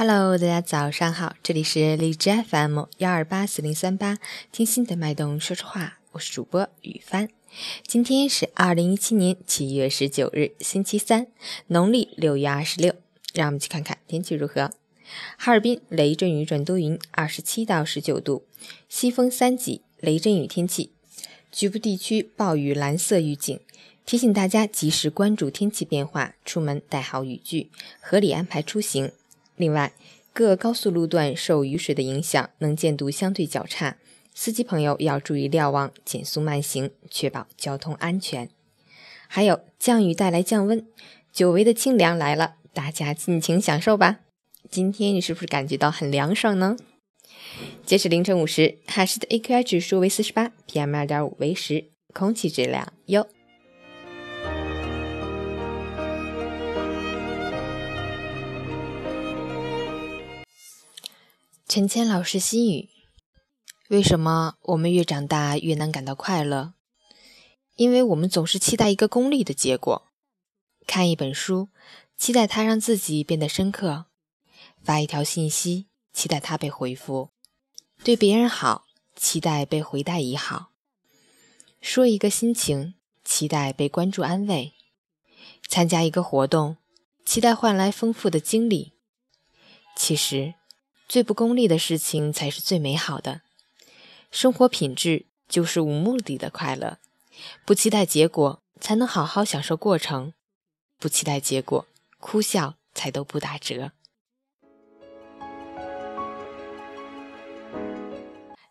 Hello，大家早上好，这里是荔枝 FM 幺二八四零三八，听心的脉动说说话，我是主播雨帆。今天是二零一七年七月十九日，星期三，农历六月二十六。让我们去看看天气如何。哈尔滨雷阵雨转多云，二十七到十九度，西风三级，雷阵雨天气，局部地区暴雨蓝色预警，提醒大家及时关注天气变化，出门带好雨具，合理安排出行。另外，各高速路段受雨水的影响，能见度相对较差，司机朋友要注意瞭望，减速慢行，确保交通安全。还有，降雨带来降温，久违的清凉来了，大家尽情享受吧。今天你是不是感觉到很凉爽呢？截止凌晨五时，哈市的 AQI 指数为四十八，PM 二点五为十，空气质量优。陈谦老师心语：为什么我们越长大越难感到快乐？因为我们总是期待一个功利的结果。看一本书，期待它让自己变得深刻；发一条信息，期待它被回复；对别人好，期待被回带以好；说一个心情，期待被关注安慰；参加一个活动，期待换来丰富的经历。其实。最不功利的事情才是最美好的，生活品质就是无目的的快乐，不期待结果才能好好享受过程，不期待结果，哭笑才都不打折。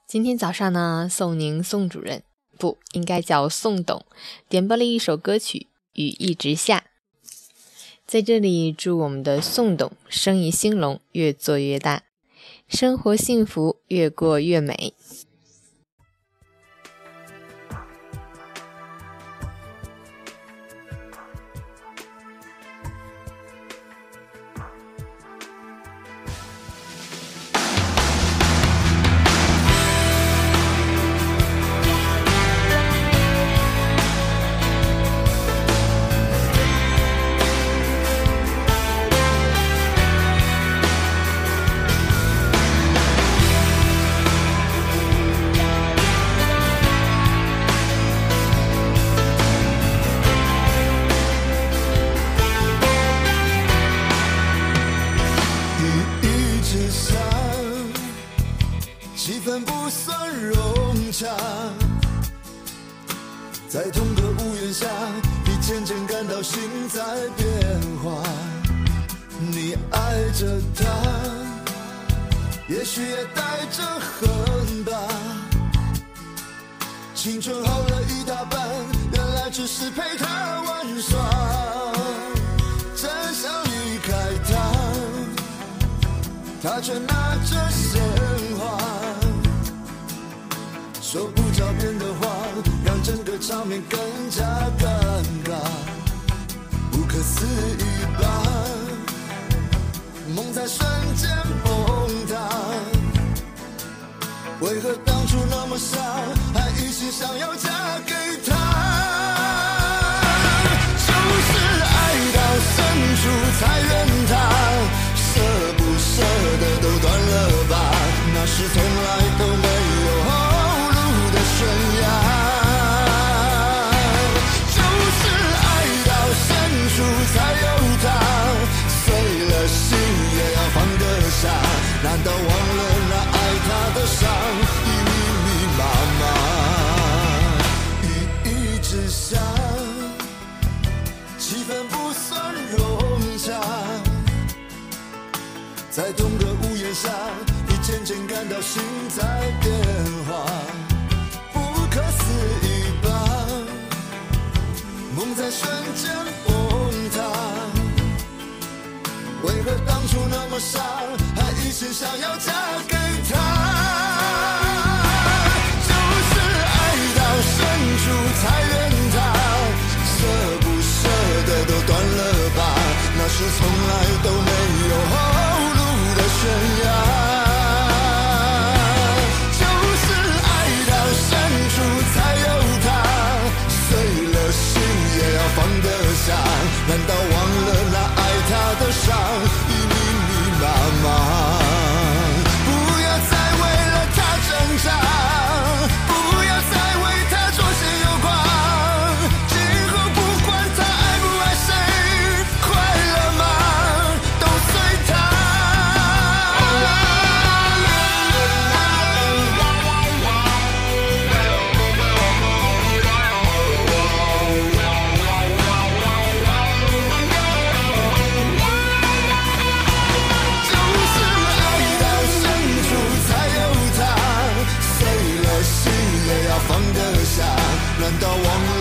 今天早上呢，宋宁宋主任不应该叫宋董，点播了一首歌曲《雨一直下》，在这里祝我们的宋董生意兴隆，越做越大。生活幸福，越过越美。不算融洽在同个屋檐下，你渐渐感到心在变化。你爱着他，也许也带着恨吧。青春耗了一大半，原来只是陪他玩耍。真想离开他，他却拿着说不着边的话。让整个场面更加尴尬，不可思议吧？梦在瞬间崩塌，为何当初那么傻，还一心想要嫁屋檐下，你渐渐感到心在变化，不可思议吧？梦在瞬间崩塌，为何当初那么傻？还一心想要嫁给他，就是爱到深处才怨难道忘了